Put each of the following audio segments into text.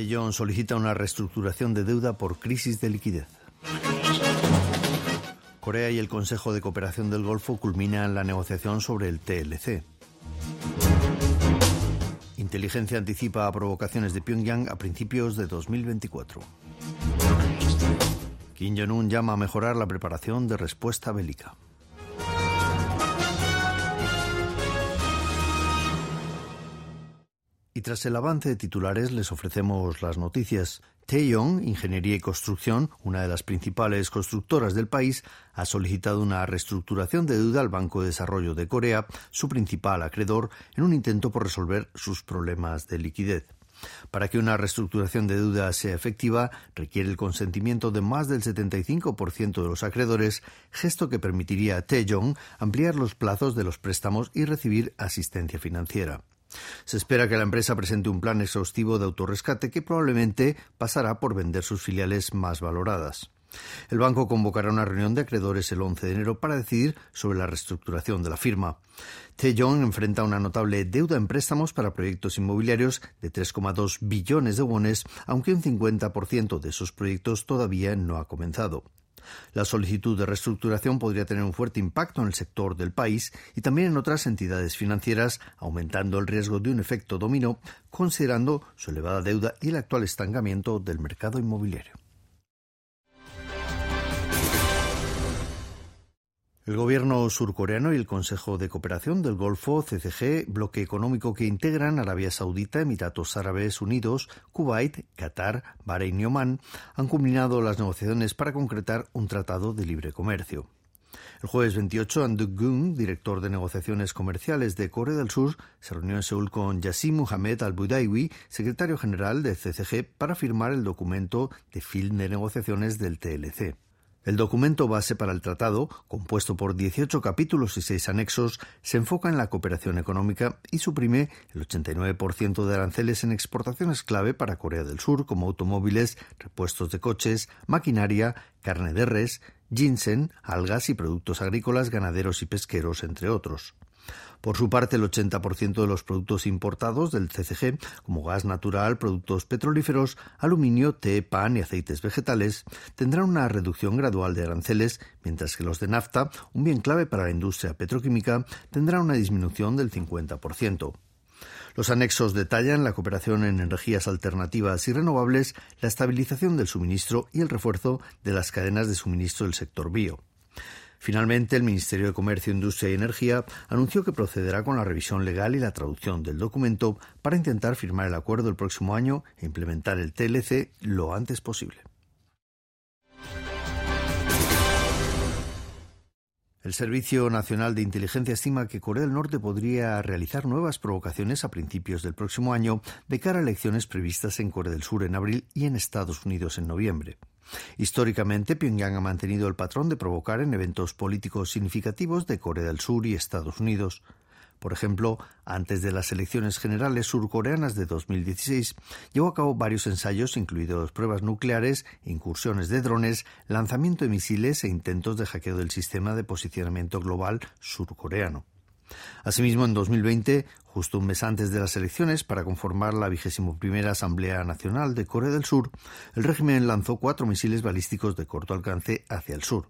Tellón solicita una reestructuración de deuda por crisis de liquidez. Corea y el Consejo de Cooperación del Golfo culminan la negociación sobre el TLC. Inteligencia anticipa provocaciones de Pyongyang a principios de 2024. Kim Jong-un llama a mejorar la preparación de respuesta bélica. Y tras el avance de titulares les ofrecemos las noticias. Taeyong, Ingeniería y Construcción, una de las principales constructoras del país, ha solicitado una reestructuración de deuda al Banco de Desarrollo de Corea, su principal acreedor, en un intento por resolver sus problemas de liquidez. Para que una reestructuración de deuda sea efectiva, requiere el consentimiento de más del 75% de los acreedores, gesto que permitiría a Taeyong ampliar los plazos de los préstamos y recibir asistencia financiera. Se espera que la empresa presente un plan exhaustivo de autorrescate que probablemente pasará por vender sus filiales más valoradas. El banco convocará una reunión de acreedores el 11 de enero para decidir sobre la reestructuración de la firma. Taeyong enfrenta una notable deuda en préstamos para proyectos inmobiliarios de 3,2 billones de wones, aunque un 50% de esos proyectos todavía no ha comenzado. La solicitud de reestructuración podría tener un fuerte impacto en el sector del país y también en otras entidades financieras, aumentando el riesgo de un efecto dominó, considerando su elevada deuda y el actual estancamiento del mercado inmobiliario. El gobierno surcoreano y el Consejo de Cooperación del Golfo, CCG, bloque económico que integran Arabia Saudita, Emiratos Árabes Unidos, Kuwait, Qatar, Bahrein y Omán, han culminado las negociaciones para concretar un tratado de libre comercio. El jueves 28, Anduk Gung, director de negociaciones comerciales de Corea del Sur, se reunió en Seúl con Yassim Mohamed Al-Budaiwi, secretario general de CCG, para firmar el documento de fin de negociaciones del TLC. El documento base para el tratado, compuesto por 18 capítulos y 6 anexos, se enfoca en la cooperación económica y suprime el 89% de aranceles en exportaciones clave para Corea del Sur, como automóviles, repuestos de coches, maquinaria, carne de res, ginseng, algas y productos agrícolas, ganaderos y pesqueros, entre otros. Por su parte, el 80% de los productos importados del CCG, como gas natural, productos petrolíferos, aluminio, té, pan y aceites vegetales, tendrán una reducción gradual de aranceles, mientras que los de nafta, un bien clave para la industria petroquímica, tendrán una disminución del 50%. Los anexos detallan la cooperación en energías alternativas y renovables, la estabilización del suministro y el refuerzo de las cadenas de suministro del sector bio. Finalmente, el Ministerio de Comercio, Industria y Energía anunció que procederá con la revisión legal y la traducción del documento para intentar firmar el acuerdo el próximo año e implementar el TLC lo antes posible. El Servicio Nacional de Inteligencia estima que Corea del Norte podría realizar nuevas provocaciones a principios del próximo año de cara a elecciones previstas en Corea del Sur en abril y en Estados Unidos en noviembre. Históricamente, Pyongyang ha mantenido el patrón de provocar en eventos políticos significativos de Corea del Sur y Estados Unidos. Por ejemplo, antes de las elecciones generales surcoreanas de 2016, llevó a cabo varios ensayos, incluidos pruebas nucleares, incursiones de drones, lanzamiento de misiles e intentos de hackeo del sistema de posicionamiento global surcoreano. Asimismo, en 2020, justo un mes antes de las elecciones para conformar la vigésimo primera Asamblea Nacional de Corea del Sur, el régimen lanzó cuatro misiles balísticos de corto alcance hacia el sur.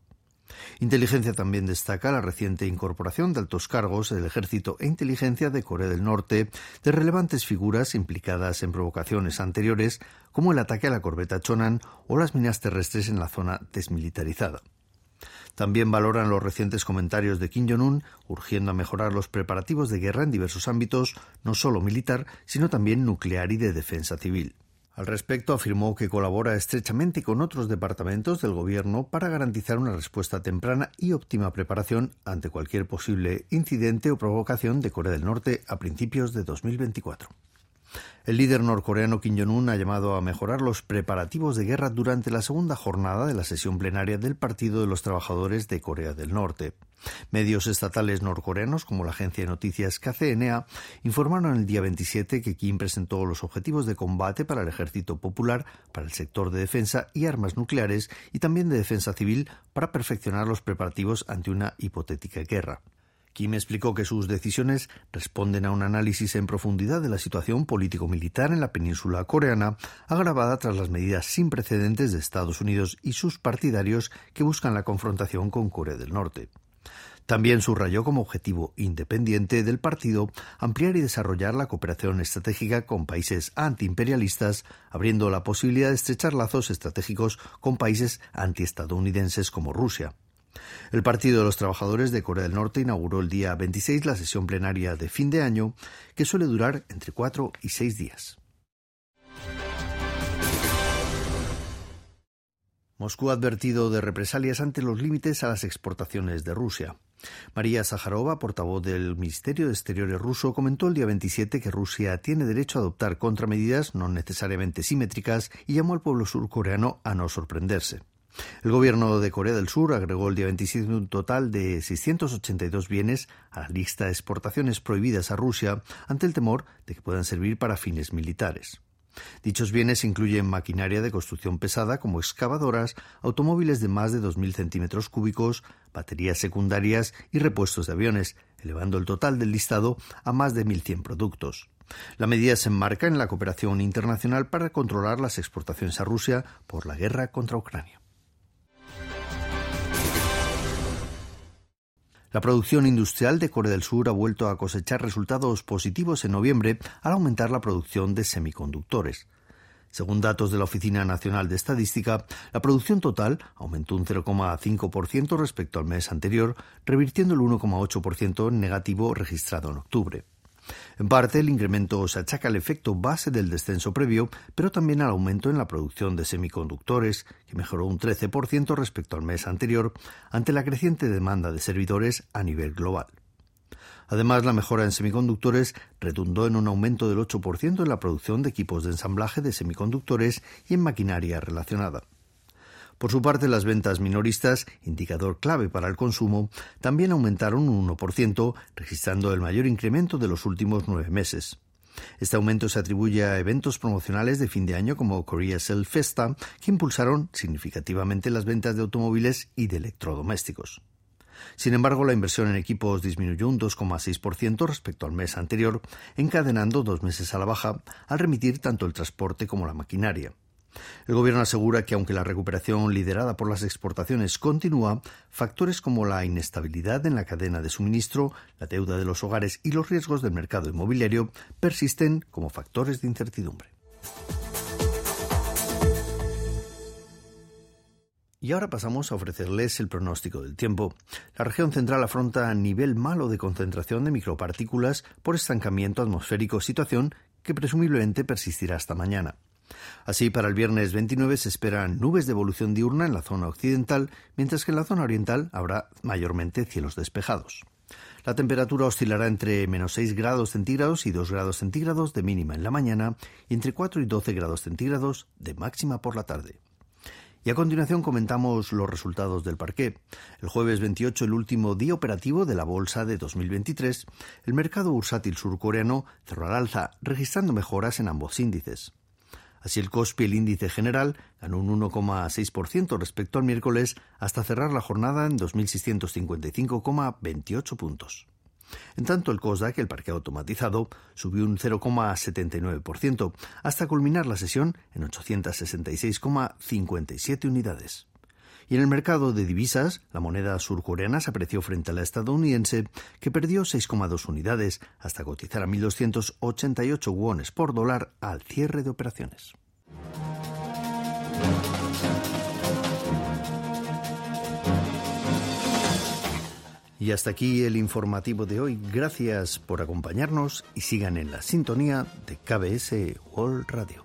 Inteligencia también destaca la reciente incorporación de altos cargos del ejército e inteligencia de Corea del Norte de relevantes figuras implicadas en provocaciones anteriores como el ataque a la corbeta Chonan o las minas terrestres en la zona desmilitarizada. También valoran los recientes comentarios de Kim Jong-un, urgiendo a mejorar los preparativos de guerra en diversos ámbitos, no solo militar, sino también nuclear y de defensa civil. Al respecto, afirmó que colabora estrechamente con otros departamentos del Gobierno para garantizar una respuesta temprana y óptima preparación ante cualquier posible incidente o provocación de Corea del Norte a principios de 2024. El líder norcoreano Kim Jong-un ha llamado a mejorar los preparativos de guerra durante la segunda jornada de la sesión plenaria del Partido de los Trabajadores de Corea del Norte. Medios estatales norcoreanos, como la agencia de noticias KCNA, informaron el día 27 que Kim presentó los objetivos de combate para el ejército popular, para el sector de defensa y armas nucleares y también de defensa civil para perfeccionar los preparativos ante una hipotética guerra. Kim explicó que sus decisiones responden a un análisis en profundidad de la situación político-militar en la península coreana, agravada tras las medidas sin precedentes de Estados Unidos y sus partidarios que buscan la confrontación con Corea del Norte. También subrayó como objetivo independiente del partido ampliar y desarrollar la cooperación estratégica con países antiimperialistas, abriendo la posibilidad de estrechar lazos estratégicos con países antiestadounidenses como Rusia. El Partido de los Trabajadores de Corea del Norte inauguró el día 26 la sesión plenaria de fin de año, que suele durar entre cuatro y seis días. Moscú ha advertido de represalias ante los límites a las exportaciones de Rusia. María Zaharova, portavoz del Ministerio de Exteriores ruso, comentó el día 27 que Rusia tiene derecho a adoptar contramedidas no necesariamente simétricas y llamó al pueblo surcoreano a no sorprenderse. El gobierno de Corea del Sur agregó el día 27 un total de 682 bienes a la lista de exportaciones prohibidas a Rusia ante el temor de que puedan servir para fines militares. Dichos bienes incluyen maquinaria de construcción pesada como excavadoras, automóviles de más de 2.000 centímetros cúbicos, baterías secundarias y repuestos de aviones, elevando el total del listado a más de 1.100 productos. La medida se enmarca en la cooperación internacional para controlar las exportaciones a Rusia por la guerra contra Ucrania. La producción industrial de Corea del Sur ha vuelto a cosechar resultados positivos en noviembre al aumentar la producción de semiconductores. Según datos de la Oficina Nacional de Estadística, la producción total aumentó un 0,5% respecto al mes anterior, revirtiendo el 1,8% negativo registrado en octubre. En parte, el incremento se achaca al efecto base del descenso previo, pero también al aumento en la producción de semiconductores, que mejoró un 13% respecto al mes anterior, ante la creciente demanda de servidores a nivel global. Además, la mejora en semiconductores redundó en un aumento del 8% en la producción de equipos de ensamblaje de semiconductores y en maquinaria relacionada. Por su parte, las ventas minoristas, indicador clave para el consumo, también aumentaron un 1%, registrando el mayor incremento de los últimos nueve meses. Este aumento se atribuye a eventos promocionales de fin de año como Korea Cell Festa, que impulsaron significativamente las ventas de automóviles y de electrodomésticos. Sin embargo, la inversión en equipos disminuyó un 2,6% respecto al mes anterior, encadenando dos meses a la baja al remitir tanto el transporte como la maquinaria. El Gobierno asegura que aunque la recuperación liderada por las exportaciones continúa, factores como la inestabilidad en la cadena de suministro, la deuda de los hogares y los riesgos del mercado inmobiliario persisten como factores de incertidumbre. Y ahora pasamos a ofrecerles el pronóstico del tiempo. La región central afronta nivel malo de concentración de micropartículas por estancamiento atmosférico, situación que presumiblemente persistirá hasta mañana. Así, para el viernes 29 se esperan nubes de evolución diurna en la zona occidental, mientras que en la zona oriental habrá mayormente cielos despejados. La temperatura oscilará entre menos 6 grados centígrados y 2 grados centígrados de mínima en la mañana y entre 4 y 12 grados centígrados de máxima por la tarde. Y a continuación comentamos los resultados del parqué. El jueves 28, el último día operativo de la bolsa de 2023, el mercado bursátil surcoreano cerró al alza, registrando mejoras en ambos índices. Así el COSPI, el índice general, ganó un 1,6% respecto al miércoles hasta cerrar la jornada en 2.655,28 puntos. En tanto, el COSDAC, el parque automatizado, subió un 0,79% hasta culminar la sesión en 866,57 unidades. Y en el mercado de divisas, la moneda surcoreana se apreció frente a la estadounidense, que perdió 6,2 unidades hasta cotizar a 1.288 wones por dólar al cierre de operaciones. Y hasta aquí el informativo de hoy. Gracias por acompañarnos y sigan en la sintonía de KBS World Radio.